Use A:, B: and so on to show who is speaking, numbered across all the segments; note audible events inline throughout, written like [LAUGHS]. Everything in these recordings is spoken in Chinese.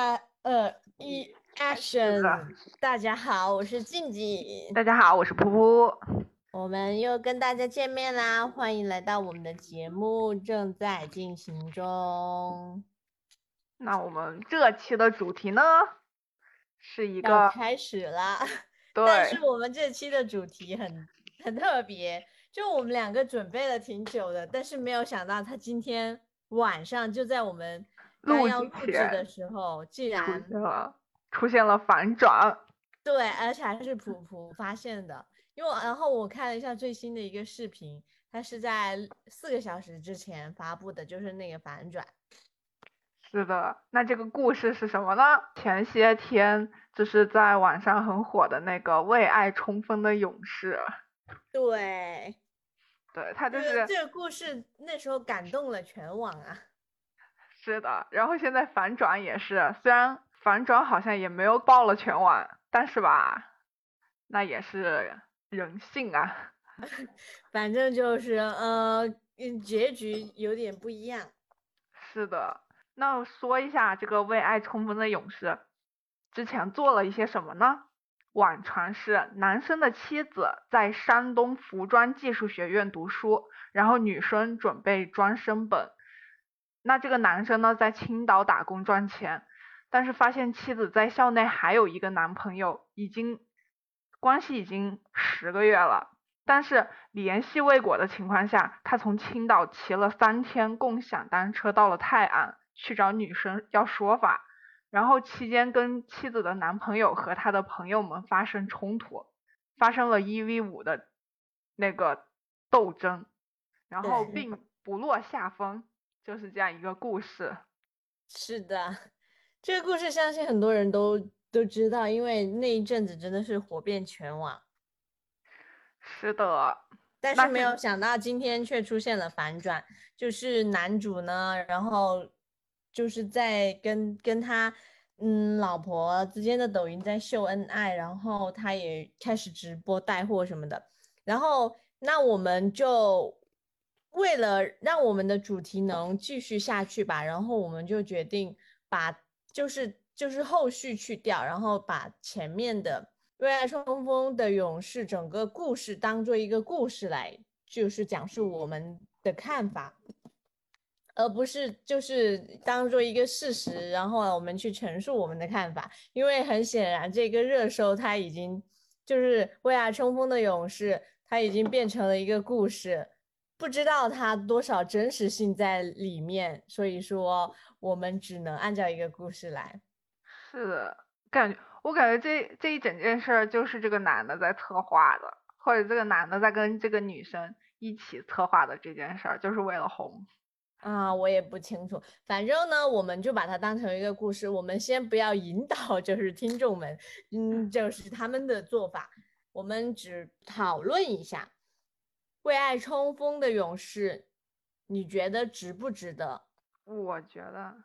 A: 三二一，Action！大家好，我是静静。
B: 大家好，我是噗噗。
A: 我们又跟大家见面啦，欢迎来到我们的节目，正在进行中。
B: 那我们这期的主题呢，是一个
A: 开始了。[LAUGHS]
B: 对。
A: 但是我们这期的主题很很特别，就我们两个准备了挺久的，但是没有想到他今天晚上就在我们。
B: 录
A: 制的时候，竟然
B: 出现了反转。
A: 对，而且还是普普发现的。因为然后我看了一下最新的一个视频，它是在四个小时之前发布的，就是那个反转。
B: 是的，那这个故事是什么呢？前些天就是在网上很火的那个为爱冲锋的勇士。
A: 对，
B: 对他就是
A: 这个故事，那时候感动了全网啊。
B: 是的，然后现在反转也是，虽然反转好像也没有爆了全网，但是吧，那也是人性啊。[LAUGHS]
A: 反正就是呃，结局有点不一样。
B: 是的，那说一下这个为爱冲锋的勇士之前做了一些什么呢？网传是男生的妻子在山东服装技术学院读书，然后女生准备专升本。那这个男生呢，在青岛打工赚钱，但是发现妻子在校内还有一个男朋友，已经关系已经十个月了，但是联系未果的情况下，他从青岛骑了三天共享单车到了泰安去找女生要说法，然后期间跟妻子的男朋友和他的朋友们发生冲突，发生了一 v 五的那个斗争，然后并不落下风。就是这样一个故事，
A: 是的，这个故事相信很多人都都知道，因为那一阵子真的是火遍全网。
B: 是的，
A: 但是没有想到今天却出现了反转，就是男主呢，然后就是在跟跟他嗯老婆之间的抖音在秀恩爱，然后他也开始直播带货什么的，然后那我们就。为了让我们的主题能继续下去吧，然后我们就决定把就是就是后续去掉，然后把前面的为爱冲锋的勇士整个故事当做一个故事来，就是讲述我们的看法，而不是就是当做一个事实，然后我们去陈述我们的看法。因为很显然，这个热搜它已经就是为爱冲锋的勇士，它已经变成了一个故事。不知道它多少真实性在里面，所以说我们只能按照一个故事来。
B: 是，感觉我感觉这这一整件事儿就是这个男的在策划的，或者这个男的在跟这个女生一起策划的这件事儿，就是为了红。
A: 啊，我也不清楚，反正呢，我们就把它当成一个故事，我们先不要引导，就是听众们，嗯，就是他们的做法，我们只讨论一下。为爱冲锋的勇士，你觉得值不值得？
B: 我觉得，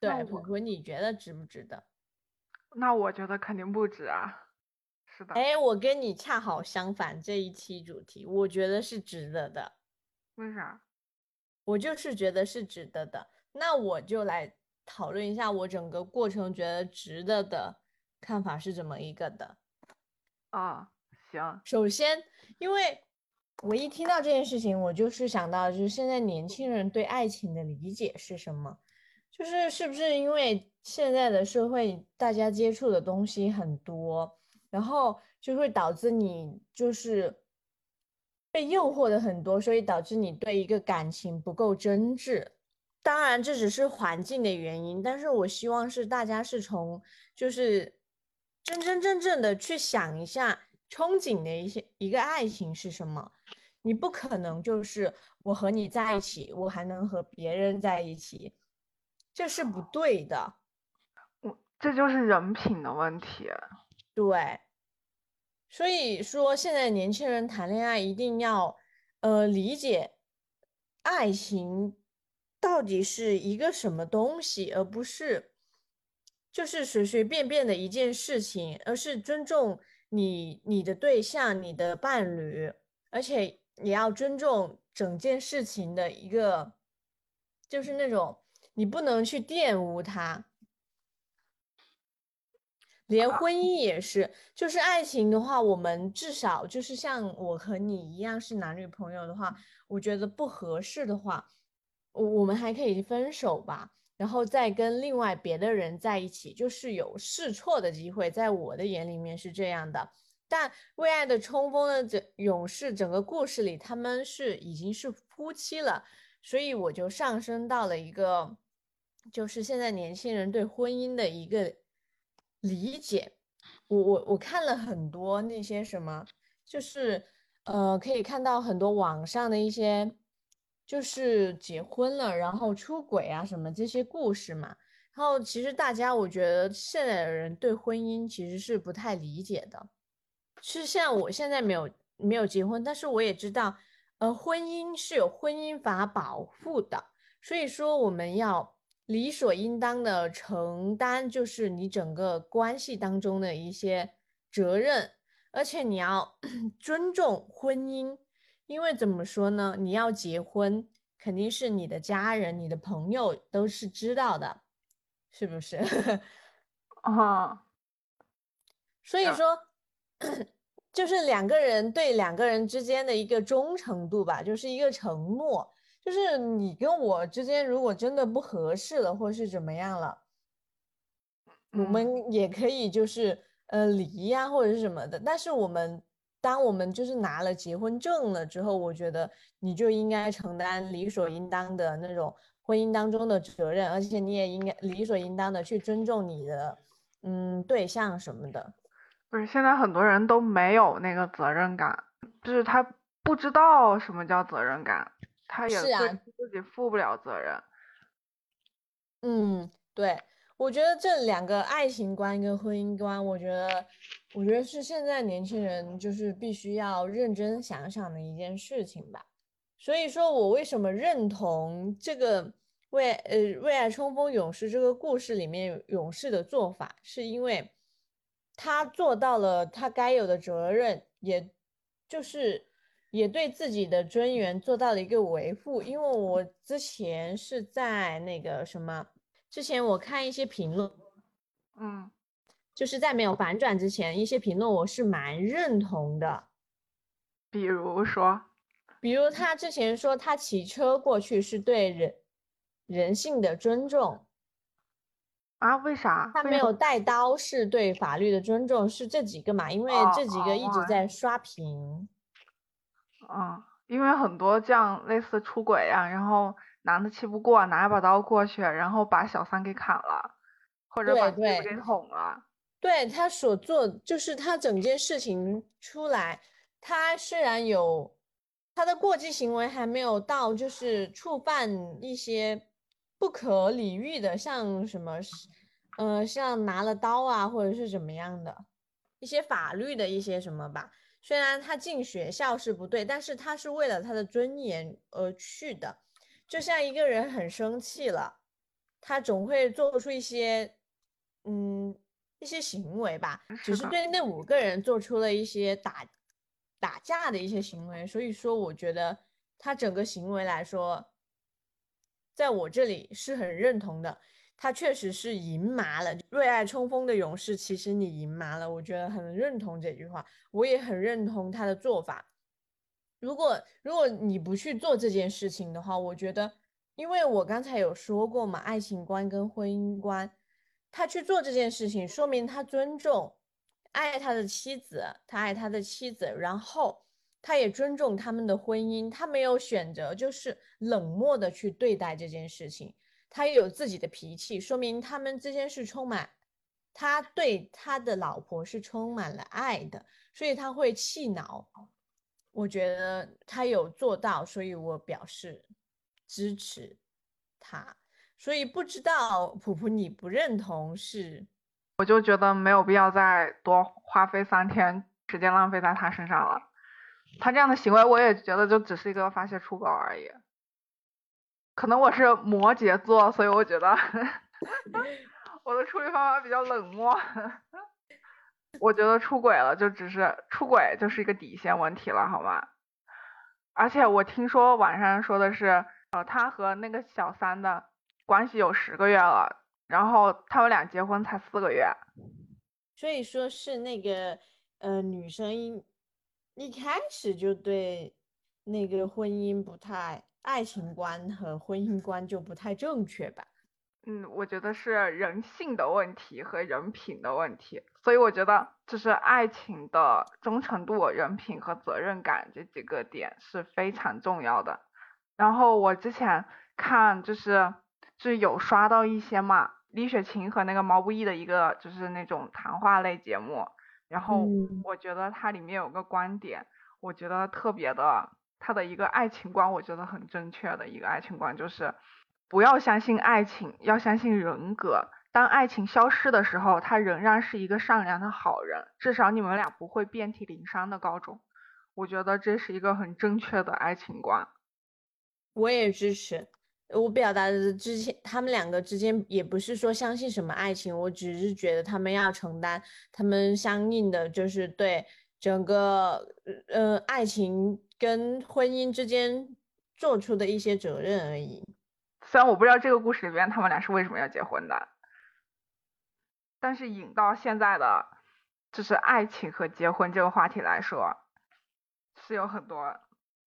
A: 对，普普，你觉得值不值得？
B: 那我觉得肯定不值啊。是的。
A: 哎，我跟你恰好相反，这一期主题，我觉得是值得的。
B: 为啥？
A: 我就是觉得是值得的。那我就来讨论一下我整个过程觉得值得的看法是怎么一个的。
B: 啊，行。
A: 首先，因为。我一听到这件事情，我就是想到，就是现在年轻人对爱情的理解是什么？就是是不是因为现在的社会大家接触的东西很多，然后就会导致你就是被诱惑的很多，所以导致你对一个感情不够真挚。当然这只是环境的原因，但是我希望是大家是从就是真真正正的去想一下。憧憬的一些一个爱情是什么？你不可能就是我和你在一起，我还能和别人在一起，这是不对的。
B: 我这就是人品的问题。
A: 对，所以说现在年轻人谈恋爱一定要呃理解爱情到底是一个什么东西，而不是就是随随便便的一件事情，而是尊重。你你的对象，你的伴侣，而且也要尊重整件事情的一个，就是那种你不能去玷污他。连婚姻也是，就是爱情的话，我们至少就是像我和你一样是男女朋友的话，我觉得不合适的话，我我们还可以分手吧，然后再跟另外别的人在一起，就是有试错的机会，在我的眼里面是这样的。但为爱的冲锋的这勇士整个故事里，他们是已经是夫妻了，所以我就上升到了一个，就是现在年轻人对婚姻的一个。理解，我我我看了很多那些什么，就是呃，可以看到很多网上的一些，就是结婚了然后出轨啊什么这些故事嘛。然后其实大家，我觉得现在的人对婚姻其实是不太理解的。是像我现在没有没有结婚，但是我也知道，呃，婚姻是有婚姻法保护的，所以说我们要。理所应当的承担，就是你整个关系当中的一些责任，而且你要 [CLEARS THROAT] 尊重婚姻，因为怎么说呢？你要结婚，肯定是你的家人、你的朋友都是知道的，是不是？[LAUGHS]
B: 啊，
A: 所以说，就是两个人对两个人之间的一个忠诚度吧，就是一个承诺。就是你跟我之间，如果真的不合适了，或是怎么样了，我们也可以就是呃离呀，或者是什么的。但是我们当我们就是拿了结婚证了之后，我觉得你就应该承担理所应当的那种婚姻当中的责任，而且你也应该理所应当的去尊重你的嗯对象什么的。
B: 不是，现在很多人都没有那个责任感，就是他不知道什么叫责任感。他也对自己负不了责任。
A: 嗯，对，我觉得这两个爱情观跟婚姻观，我觉得，我觉得是现在年轻人就是必须要认真想想的一件事情吧。所以说我为什么认同这个为呃为爱冲锋勇士这个故事里面勇士的做法，是因为他做到了他该有的责任，也就是。也对自己的尊严做到了一个维护，因为我之前是在那个什么，之前我看一些评论，
B: 嗯，
A: 就是在没有反转之前，一些评论我是蛮认同的，
B: 比如说，
A: 比如他之前说他骑车过去是对人人性的尊重，
B: 啊，为啥？
A: 他没有带刀是对法律的尊重，是这几个嘛？因为这几个一直在刷屏。
B: 嗯，因为很多这样类似出轨啊，然后男的气不过，拿一把刀过去，然后把小三给砍了，或者把妻子给捅了。
A: 对他所做，就是他整件事情出来，他虽然有他的过激行为，还没有到就是触犯一些不可理喻的，像什么，呃，像拿了刀啊，或者是怎么样的一些法律的一些什么吧。虽然他进学校是不对，但是他是为了他的尊严而去的。就像一个人很生气了，他总会做出一些，嗯，一些行为吧。只是对那五个人做出了一些打打架的一些行为，所以说我觉得他整个行为来说，在我这里是很认同的。他确实是赢麻了，为爱冲锋的勇士，其实你赢麻了，我觉得很认同这句话，我也很认同他的做法。如果如果你不去做这件事情的话，我觉得，因为我刚才有说过嘛，爱情观跟婚姻观，他去做这件事情，说明他尊重、爱他的妻子，他爱他的妻子，然后他也尊重他们的婚姻，他没有选择就是冷漠的去对待这件事情。他也有自己的脾气，说明他们之间是充满，他对他的老婆是充满了爱的，所以他会气恼。我觉得他有做到，所以我表示支持他。所以不知道普普你不认同是？
B: 我就觉得没有必要再多花费三天时间浪费在他身上了。他这样的行为，我也觉得就只是一个发泄出口而已。可能我是摩羯座，所以我觉得 [LAUGHS] 我的处理方法比较冷漠。[LAUGHS] 我觉得出轨了就只是出轨，就是一个底线问题了，好吗？而且我听说网上说的是，呃，他和那个小三的关系有十个月了，然后他们俩结婚才四个月。
A: 所以说是那个呃女生一一开始就对那个婚姻不太爱情观和婚姻观就不太正确吧。
B: 嗯，我觉得是人性的问题和人品的问题，所以我觉得就是爱情的忠诚度、人品和责任感这几个点是非常重要的。然后我之前看就是就是有刷到一些嘛，李雪琴和那个毛不易的一个就是那种谈话类节目，然后我觉得它里面有个观点，我觉得特别的，他的一个爱情观，我觉得很正确的一个爱情观就是。不要相信爱情，要相信人格。当爱情消失的时候，他仍然是一个善良的好人。至少你们俩不会遍体鳞伤的高中。我觉得这是一个很正确的爱情观。
A: 我也支持。我表达的之前，他们两个之间也不是说相信什么爱情，我只是觉得他们要承担他们相应的，就是对整个呃爱情跟婚姻之间做出的一些责任而已。
B: 虽然我不知道这个故事里边他们俩是为什么要结婚的，但是引到现在的就是爱情和结婚这个话题来说，是有很多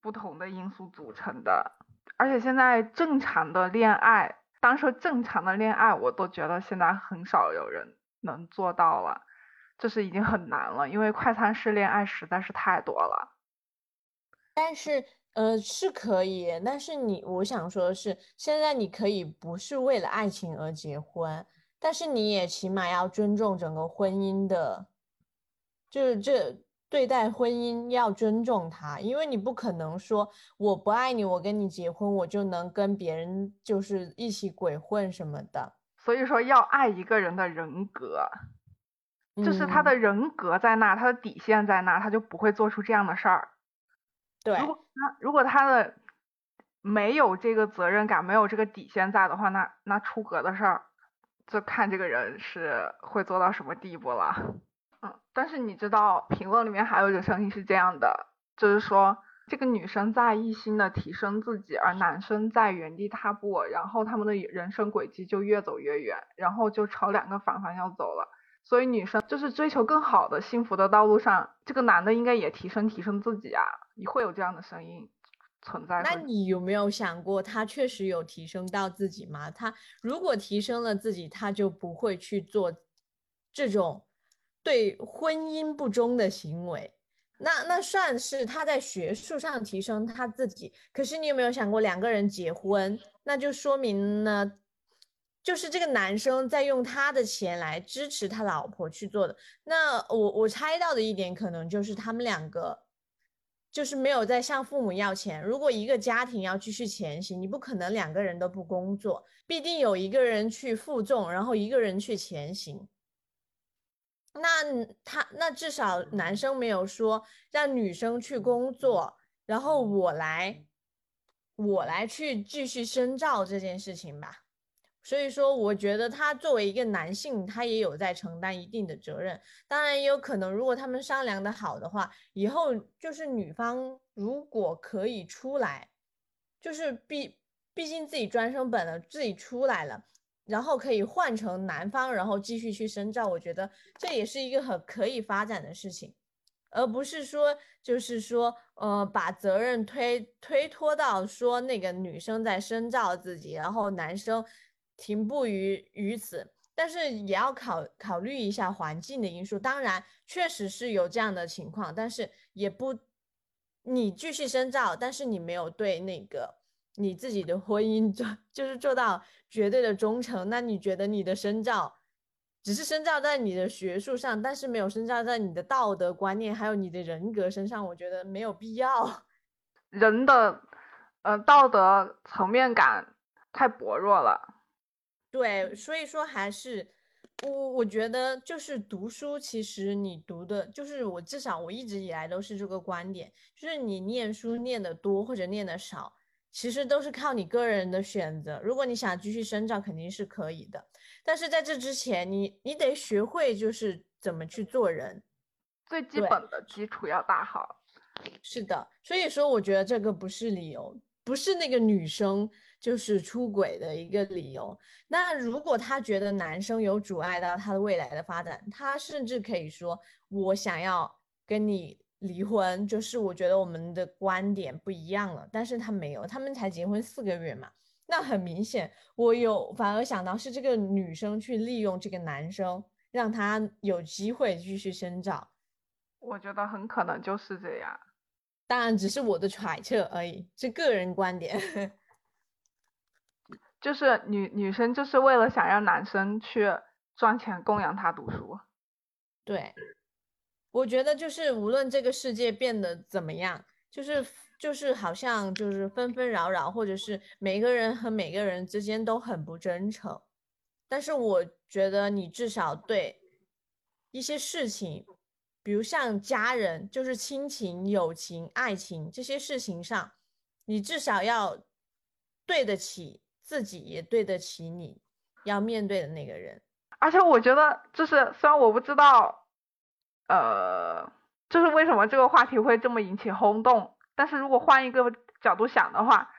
B: 不同的因素组成的。而且现在正常的恋爱，当说正常的恋爱，我都觉得现在很少有人能做到了，就是已经很难了，因为快餐式恋爱实在是太多了。
A: 但是。呃，是可以，但是你，我想说的是，现在你可以不是为了爱情而结婚，但是你也起码要尊重整个婚姻的，就是这对待婚姻要尊重他，因为你不可能说我不爱你，我跟你结婚，我就能跟别人就是一起鬼混什么的。
B: 所以说要爱一个人的人格，就是他的人格在那，他的底线在那，他就不会做出这样的事儿。
A: 对。
B: 如果他如果他的没有这个责任感，没有这个底线在的话，那那出格的事儿，就看这个人是会做到什么地步了。嗯，但是你知道，评论里面还有一个声音是这样的，就是说这个女生在一心的提升自己，而男生在原地踏步，然后他们的人生轨迹就越走越远，然后就朝两个反方向走了。所以女生就是追求更好的幸福的道路上，这个男的应该也提升提升自己啊。你会有这样的声音存在？
A: 那你有没有想过，他确实有提升到自己吗？他如果提升了自己，他就不会去做这种对婚姻不忠的行为。那那算是他在学术上提升他自己。可是你有没有想过，两个人结婚，那就说明呢？就是这个男生在用他的钱来支持他老婆去做的。那我我猜到的一点可能就是他们两个就是没有在向父母要钱。如果一个家庭要继续前行，你不可能两个人都不工作，必定有一个人去负重，然后一个人去前行。那他那至少男生没有说让女生去工作，然后我来我来去继续深造这件事情吧。所以说，我觉得他作为一个男性，他也有在承担一定的责任。当然，也有可能，如果他们商量的好的话，以后就是女方如果可以出来，就是毕毕竟自己专升本了，自己出来了，然后可以换成男方，然后继续去深造。我觉得这也是一个很可以发展的事情，而不是说就是说，呃，把责任推推脱到说那个女生在深造自己，然后男生。停步于于此，但是也要考考虑一下环境的因素。当然，确实是有这样的情况，但是也不，你继续深造，但是你没有对那个你自己的婚姻做，[LAUGHS] 就是做到绝对的忠诚。那你觉得你的深造，只是深造在你的学术上，但是没有深造在你的道德观念还有你的人格身上，我觉得没有必要。
B: 人的，呃，道德层面感太薄弱了。
A: 对，所以说还是我我觉得就是读书，其实你读的，就是我至少我一直以来都是这个观点，就是你念书念的多或者念的少，其实都是靠你个人的选择。如果你想继续深造，肯定是可以的，但是在这之前，你你得学会就是怎么去做人，
B: 最基本的基础要打好。
A: 是的，所以说我觉得这个不是理由，不是那个女生。就是出轨的一个理由。那如果她觉得男生有阻碍到她的未来的发展，她甚至可以说我想要跟你离婚，就是我觉得我们的观点不一样了。但是他没有，他们才结婚四个月嘛。那很明显，我有反而想到是这个女生去利用这个男生，让他有机会继续生长。
B: 我觉得很可能就是这样，
A: 当然只是我的揣测而已，是个人观点。[LAUGHS]
B: 就是女女生就是为了想让男生去赚钱供养她读书。
A: 对，我觉得就是无论这个世界变得怎么样，就是就是好像就是纷纷扰扰，或者是每个人和每个人之间都很不真诚。但是我觉得你至少对一些事情。比如像家人，就是亲情、友情、爱情这些事情上，你至少要对得起自己，也对得起你要面对的那个人。
B: 而且我觉得，就是虽然我不知道，呃，就是为什么这个话题会这么引起轰动，但是如果换一个角度想的话，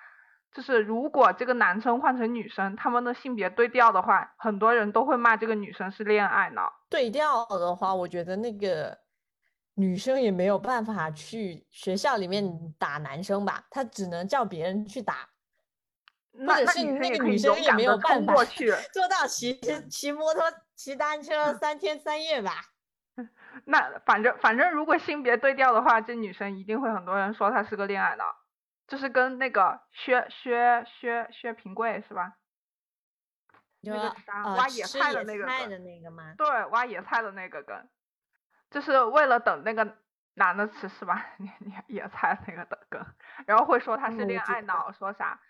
B: 就是如果这个男生换成女生，他们的性别对调的话，很多人都会骂这个女生是恋爱脑。
A: 对调的话，我觉得那个。女生也没有办法去学校里面打男生吧，她只能叫别人去打，或者是那个女生也没有办法做 [LAUGHS] 到骑骑摩托、骑单车 [LAUGHS] 三天三夜吧。
B: 那反正反正如果性别对调的话，这女生一定会很多人说她是个恋爱脑，就是跟那个薛薛薛薛平贵是吧？
A: 那个啥
B: 挖野菜的
A: 那
B: 个
A: 吗？
B: 对，挖野菜的那个跟。就是为了等那个男的吃是吧？[LAUGHS] 你你野菜那个的梗，然后会说他是恋爱脑，说啥？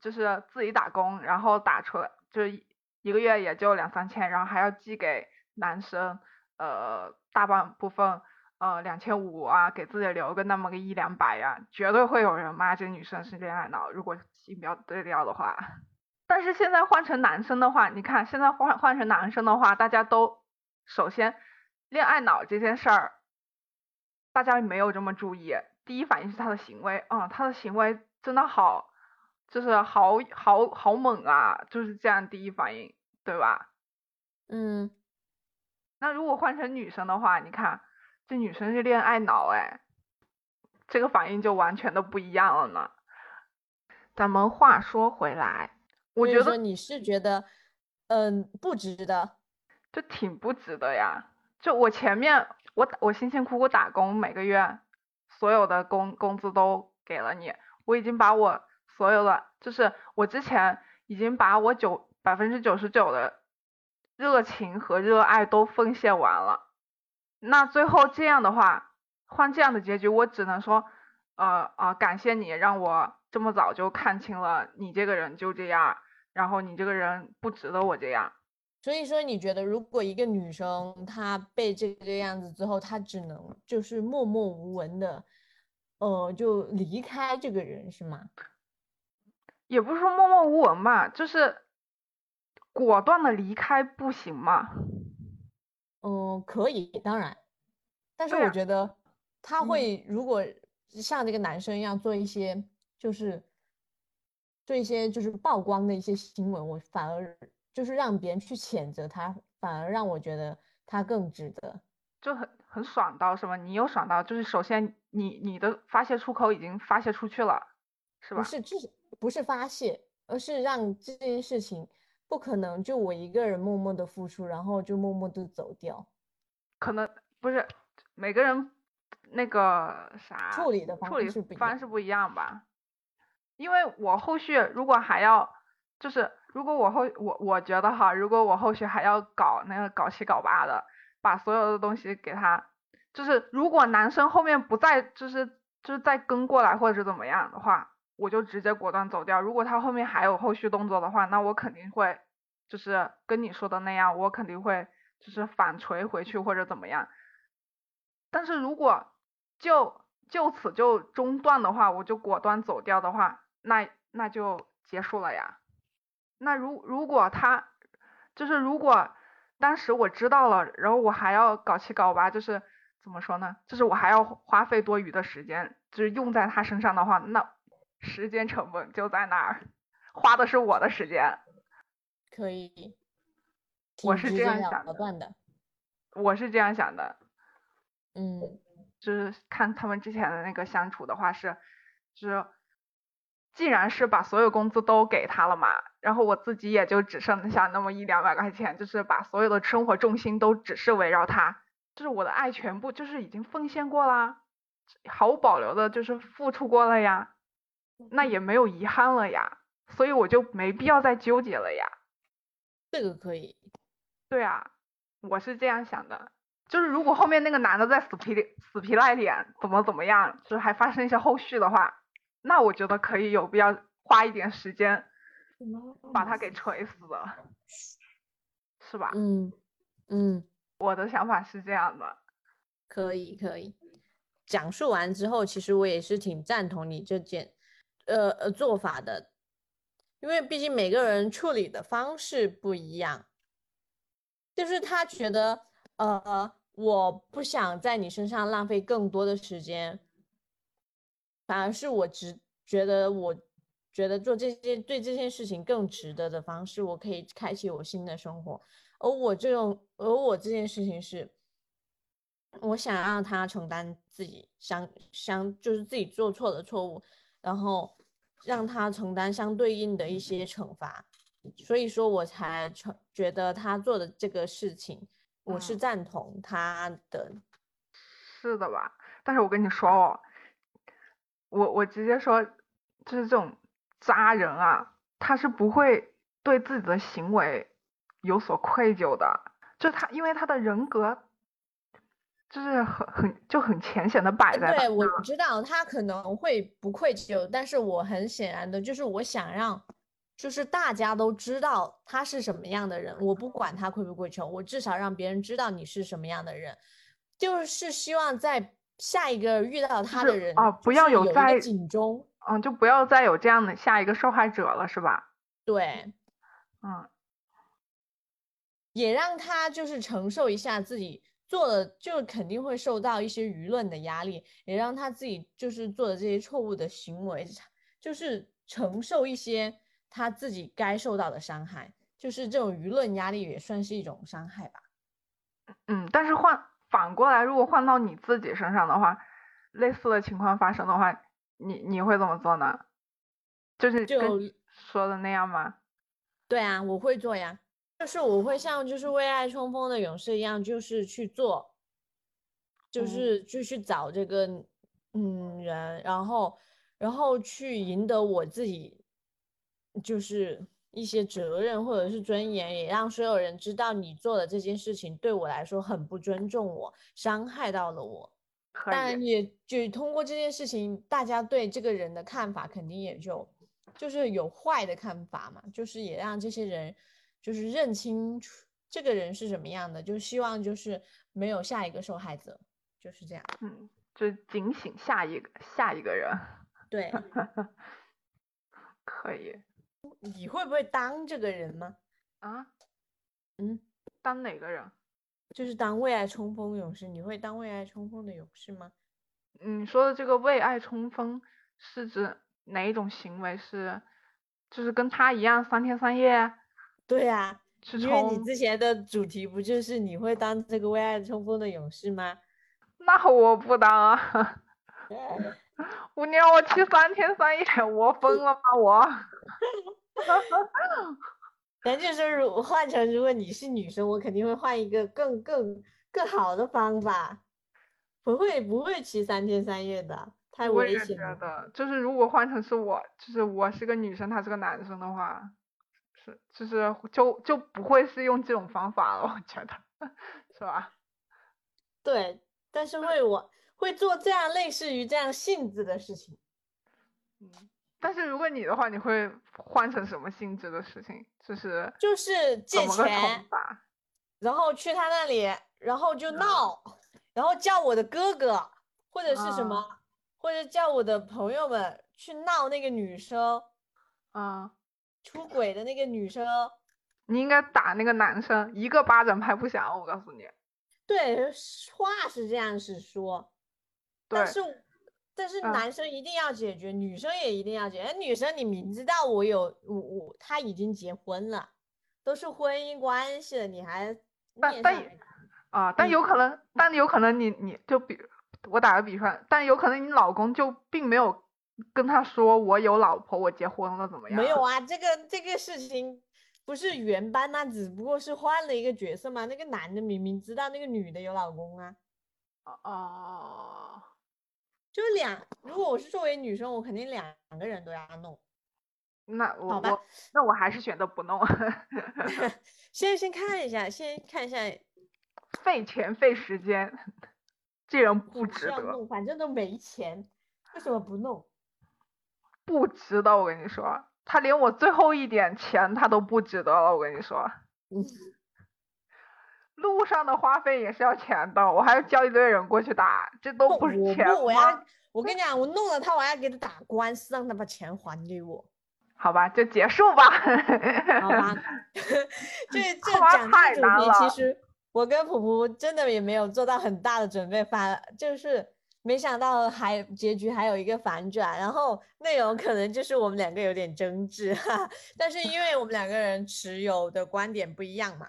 B: 就是自己打工，然后打出来就是一个月也就两三千，然后还要寄给男生，呃，大半部分，呃，两千五啊，给自己留个那么个一两百呀，绝对会有人骂这女生是恋爱脑。如果性别对调的话，但是现在换成男生的话，你看现在换换成男生的话，大家都首先。恋爱脑这件事儿，大家没有这么注意。第一反应是他的行为，嗯，他的行为真的好，就是好好好猛啊，就是这样第一反应，对吧？
A: 嗯。
B: 那如果换成女生的话，你看，这女生是恋爱脑，哎，这个反应就完全的不一样了呢。咱们话说回来，我觉得
A: 你是觉得，嗯，不值得，
B: 就挺不值得呀。就我前面，我我辛辛苦苦打工，每个月所有的工工资都给了你，我已经把我所有的，就是我之前已经把我九百分之九十九的热情和热爱都奉献完了，那最后这样的话，换这样的结局，我只能说，呃啊，感谢你让我这么早就看清了你这个人就这样，然后你这个人不值得我这样。
A: 所以说，你觉得如果一个女生她被这个样子之后，她只能就是默默无闻的，呃，就离开这个人是吗？
B: 也不是说默默无闻吧，就是果断的离开不行吗？
A: 嗯，可以，当然，但是我觉得他会如果像那个男生一样做一些，就是做一些就是曝光的一些新闻，我反而。就是让别人去谴责他，反而让我觉得他更值得，
B: 就很很爽到是吗？你有爽到，就是首先你你的发泄出口已经发泄出去了，是吧？
A: 不是，就是不是发泄，而是让这件事情不可能就我一个人默默的付出，然后就默默的走掉。
B: 可能不是每个人那个啥
A: 处理的
B: 处理
A: 是
B: 方式不一样吧？因为我后续如果还要就是。如果我后我我觉得哈，如果我后续还要搞那个搞七搞八的，把所有的东西给他，就是如果男生后面不再就是就是再跟过来或者是怎么样的话，我就直接果断走掉。如果他后面还有后续动作的话，那我肯定会就是跟你说的那样，我肯定会就是反锤回去或者怎么样。但是如果就就此就中断的话，我就果断走掉的话，那那就结束了呀。那如如果他，就是如果当时我知道了，然后我还要搞七搞八，就是怎么说呢？就是我还要花费多余的时间，就是用在他身上的话，那时间成本就在那儿。花的是我的时间。
A: 可以，
B: 我是这样
A: 想的。
B: 我是这样想的，
A: 嗯，
B: 就是看他们之前的那个相处的话是，就是，既然是把所有工资都给他了嘛，然后我自己也就只剩下那么一两百块钱，就是把所有的生活重心都只是围绕他，就是我的爱全部就是已经奉献过啦，毫无保留的就是付出过了呀，那也没有遗憾了呀，所以我就没必要再纠结了呀。
A: 这个可以，
B: 对啊。我是这样想的，就是如果后面那个男的再死皮死皮赖脸，怎么怎么样，就是还发生一些后续的话，那我觉得可以有必要花一点时间把他给锤死了，是吧？
A: 嗯嗯，
B: 我的想法是这样的。
A: 可以可以，讲述完之后，其实我也是挺赞同你这件呃呃做法的，因为毕竟每个人处理的方式不一样。就是他觉得，呃，我不想在你身上浪费更多的时间，反而是我值觉得，我觉得做这些对这件事情更值得的方式，我可以开启我新的生活。而我这种，而我这件事情是，我想让他承担自己相相就是自己做错的错误，然后让他承担相对应的一些惩罚。所以说我才觉得他做的这个事情，我是赞同他的，
B: 是的吧？但是我跟你说哦，我我直接说，就是这种渣人啊，他是不会对自己的行为有所愧疚的，就他因为他的人格，就是很很就很浅显的摆在。
A: 对，我知道他可能会不愧疚，但是我很显然的就是我想让。就是大家都知道他是什么样的人，我不管他愧不愧疚，我至少让别人知道你是什么样的人，就是希望在下一个遇到他的人
B: 啊，不要
A: 有
B: 在
A: 警钟，
B: 嗯，就不要再有这样的下一个受害者了，是吧？
A: 对，
B: 嗯，
A: 也让他就是承受一下自己做的，就肯定会受到一些舆论的压力，也让他自己就是做的这些错误的行为，[LAUGHS] 就是承受一些。他自己该受到的伤害，就是这种舆论压力也算是一种伤害吧。
B: 嗯，但是换反过来，如果换到你自己身上的话，类似的情况发生的话，你你会怎么做呢？就是
A: 就
B: 说的那样吗？
A: 对啊，我会做呀，就是我会像就是为爱冲锋的勇士一样，就是去做，就是就去找这个嗯人，然后然后去赢得我自己。就是一些责任或者是尊严，也让所有人知道你做的这件事情对我来说很不尊重我，伤害到了我。但也就通过这件事情，大家对这个人的看法肯定也就就是有坏的看法嘛。就是也让这些人就是认清楚这个人是什么样的，就希望就是没有下一个受害者，就是这样。
B: 嗯，就警醒下一个下一个人。
A: 对，[LAUGHS]
B: 可以。
A: 你会不会当这个人呢？
B: 啊，
A: 嗯，
B: 当哪个人？
A: 就是当为爱冲锋勇士。你会当为爱冲锋的勇士吗？
B: 你说的这个为爱冲锋是指哪一种行为？是就是跟他一样三天三夜？
A: 对呀，因为你之前的主题不就是你会当这个为爱冲锋的勇士吗？[LAUGHS]
B: 那我不当啊。我你让我去三天三夜，我疯了吗？我，[LAUGHS]
A: 咱就说，如换成如果你是女生，我肯定会换一个更更更好的方法，不会不会骑三天三夜的，太危险了。
B: 的，就是如果换成是我，就是我是个女生，他是个男生的话，是就是就就不会是用这种方法了，我觉得，[LAUGHS] 是吧？
A: 对，但是会我。会做这样类似于这样性质的事情，
B: 嗯，但是如果你的话，你会换成什么性质的事情？就是
A: 就是借钱，然后去他那里，然后就闹，然后叫我的哥哥或者是什么，或者叫我的朋友们去闹那个女生，
B: 啊，
A: 出轨的那个女生，
B: 你应该打那个男生，一个巴掌拍不响，我告诉你。
A: 对，话是这样子说。但是，但是
B: 啊
A: 男生一定要解决，女生也一定要解决。哎女生你明知道我有我我他已经结婚了，都是婚姻关系了，你还
B: 但但啊，但
A: 嗯
B: 有可能，但有可能你你就比我打个比方，但有可能你老公就并没有跟他说我有老婆，我结婚了，怎么样？
A: 没 [LAUGHS] 有啊，这个这个事情不是原班，那只不过是换了一个角色嘛。那个男的明明知道那个女的有老公啊，
B: 哦，
A: 就两。如果我是作为女生，我肯定两个人都要弄。
B: 那我
A: 好吧
B: 我那我还是选择不弄，[LAUGHS]
A: 先先看一下，先看一下
B: 费钱费时间，[LAUGHS] 这人不值得，
A: 要弄，反正都没钱，为什么不弄？
B: 不值得，我跟你说，他连我最后一点钱他都不值得了，我跟你说。
A: 嗯，[LAUGHS]
B: 路上的花费也是要钱的，我还要叫一堆人过去打，这都
A: 不
B: 不是钱
A: 不，我要？我跟你讲，我弄了他，我还要给他打官司，让他把钱还给我，
B: 好吧，就结束吧。[LAUGHS]
A: 好吧？[LAUGHS] 这这讲
B: 太
A: 这主题，其实我跟普普真的也没有做到很大的准备，反就是没想到还结局还有一个反转，然后内容可能就是我们两个有点争执，哈哈，[LAUGHS] 但是因为我们两个人持有的观点不一样嘛。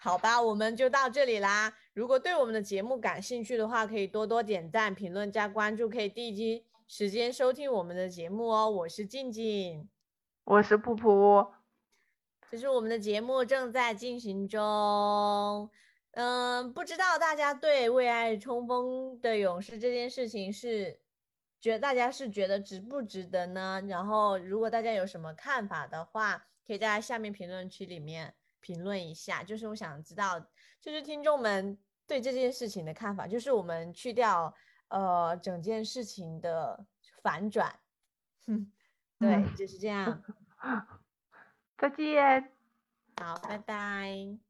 A: 好吧，我们就到这里啦。如果对我们的节目感兴趣的话，可以多多点赞、评论、加关注，可以第一时间收听我们的节目哦。我是静静，
B: 我是噗噗，
A: 这是我们的节目正在进行中。嗯，不知道大家对为爱冲锋的勇士这件事情是觉大家是觉得值不值得呢？然后，如果大家有什么看法的话，可以在下面评论区里面评论一下。就是我想知道，就是听众们对这件事情的看法，就是我们去掉呃整件事情的反转，哼，对，
B: 嗯
A: 就是这样。[LAUGHS]
B: 再见。
A: 好，拜拜。